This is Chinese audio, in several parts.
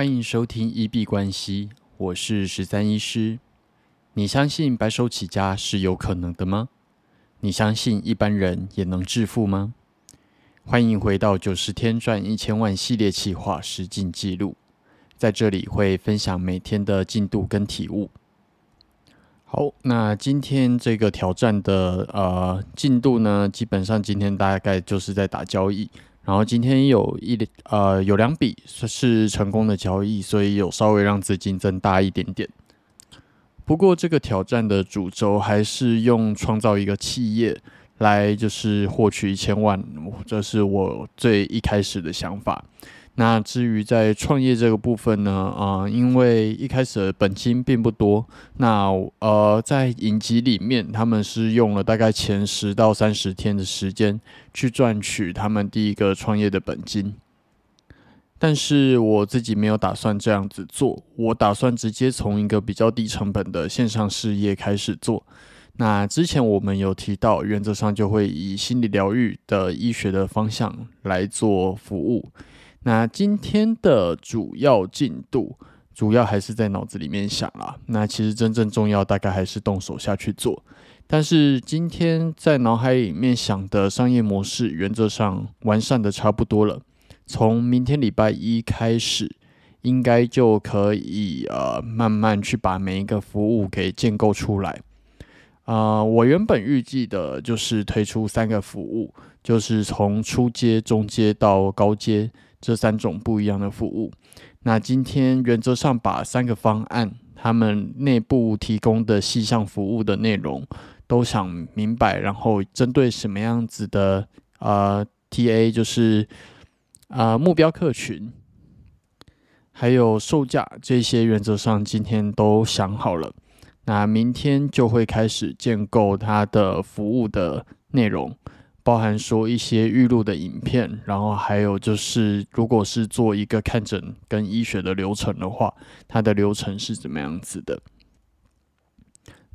欢迎收听一币关系，我是十三医师。你相信白手起家是有可能的吗？你相信一般人也能致富吗？欢迎回到九十天赚一千万系列企划实进记录，在这里会分享每天的进度跟体悟。好，那今天这个挑战的呃进度呢，基本上今天大概就是在打交易。然后今天有一呃有两笔是成功的交易，所以有稍微让资金增大一点点。不过这个挑战的主轴还是用创造一个企业来，就是获取一千万，这是我最一开始的想法。那至于在创业这个部分呢？啊，因为一开始的本金并不多，那呃，在影集里面，他们是用了大概前十到三十天的时间去赚取他们第一个创业的本金。但是我自己没有打算这样子做，我打算直接从一个比较低成本的线上事业开始做。那之前我们有提到，原则上就会以心理疗愈的医学的方向来做服务。那今天的主要进度，主要还是在脑子里面想啦。那其实真正重要，大概还是动手下去做。但是今天在脑海里面想的商业模式，原则上完善的差不多了。从明天礼拜一开始，应该就可以呃慢慢去把每一个服务给建构出来。啊，我原本预计的就是推出三个服务，就是从初阶、中阶到高阶。这三种不一样的服务，那今天原则上把三个方案，他们内部提供的细项服务的内容都想明白，然后针对什么样子的呃 TA，就是啊目标客群，还有售价这些原则上今天都想好了，那明天就会开始建构它的服务的内容。包含说一些预录的影片，然后还有就是，如果是做一个看诊跟医学的流程的话，它的流程是怎么样子的？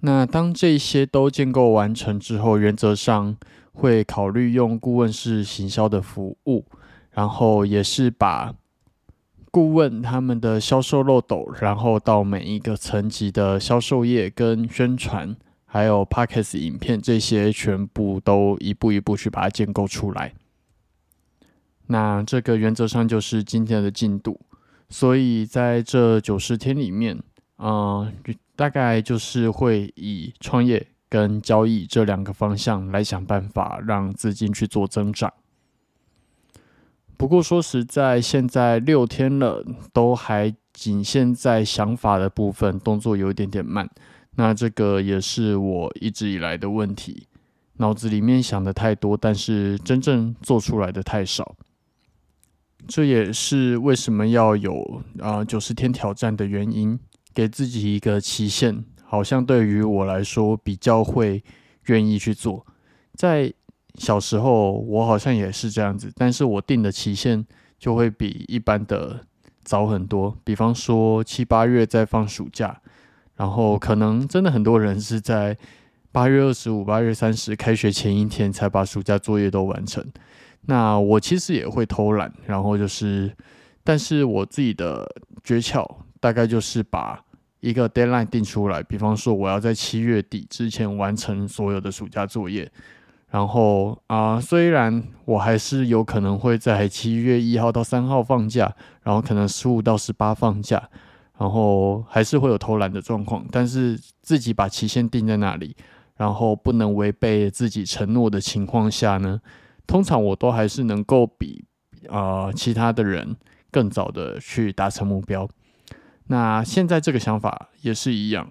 那当这些都建构完成之后，原则上会考虑用顾问式行销的服务，然后也是把顾问他们的销售漏斗，然后到每一个层级的销售业跟宣传。还有 pocket 影片这些全部都一步一步去把它建构出来。那这个原则上就是今天的进度，所以在这九十天里面，嗯，大概就是会以创业跟交易这两个方向来想办法让资金去做增长。不过说实在，现在六天了，都还仅限在想法的部分，动作有一点点慢。那这个也是我一直以来的问题，脑子里面想的太多，但是真正做出来的太少。这也是为什么要有啊九十天挑战的原因，给自己一个期限，好像对于我来说比较会愿意去做。在小时候，我好像也是这样子，但是我定的期限就会比一般的早很多，比方说七八月在放暑假。然后可能真的很多人是在八月二十五、八月三十开学前一天才把暑假作业都完成。那我其实也会偷懒，然后就是，但是我自己的诀窍大概就是把一个 deadline 定出来，比方说我要在七月底之前完成所有的暑假作业。然后啊，虽然我还是有可能会在七月一号到三号放假，然后可能十五到十八放假。然后还是会有偷懒的状况，但是自己把期限定在那里，然后不能违背自己承诺的情况下呢，通常我都还是能够比啊其他的人更早的去达成目标。那现在这个想法也是一样，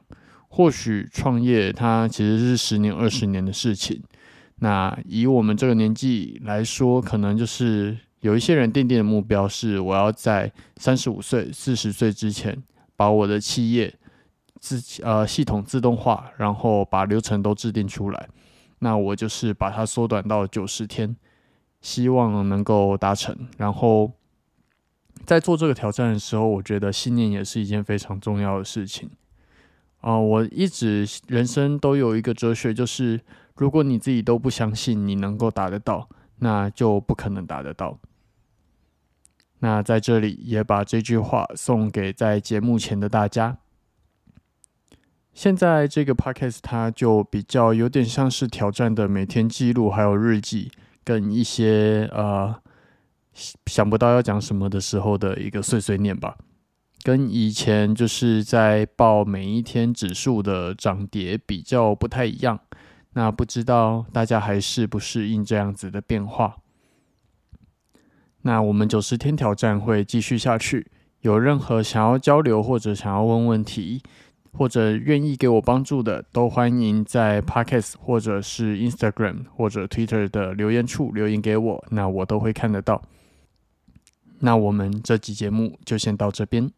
或许创业它其实是十年、二十年的事情。那以我们这个年纪来说，可能就是有一些人定定的目标是我要在三十五岁、四十岁之前。把我的企业自呃系统自动化，然后把流程都制定出来。那我就是把它缩短到九十天，希望能够达成。然后在做这个挑战的时候，我觉得信念也是一件非常重要的事情。啊，我一直人生都有一个哲学，就是如果你自己都不相信你能够达得到，那就不可能达得到。那在这里也把这句话送给在节目前的大家。现在这个 podcast 它就比较有点像是挑战的每天记录，还有日记，跟一些呃想不到要讲什么的时候的一个碎碎念吧。跟以前就是在报每一天指数的涨跌比较不太一样。那不知道大家还适不适应这样子的变化？那我们九十天挑战会继续下去。有任何想要交流或者想要问问题，或者愿意给我帮助的，都欢迎在 Podcast 或者是 Instagram 或者 Twitter 的留言处留言给我，那我都会看得到。那我们这集节目就先到这边。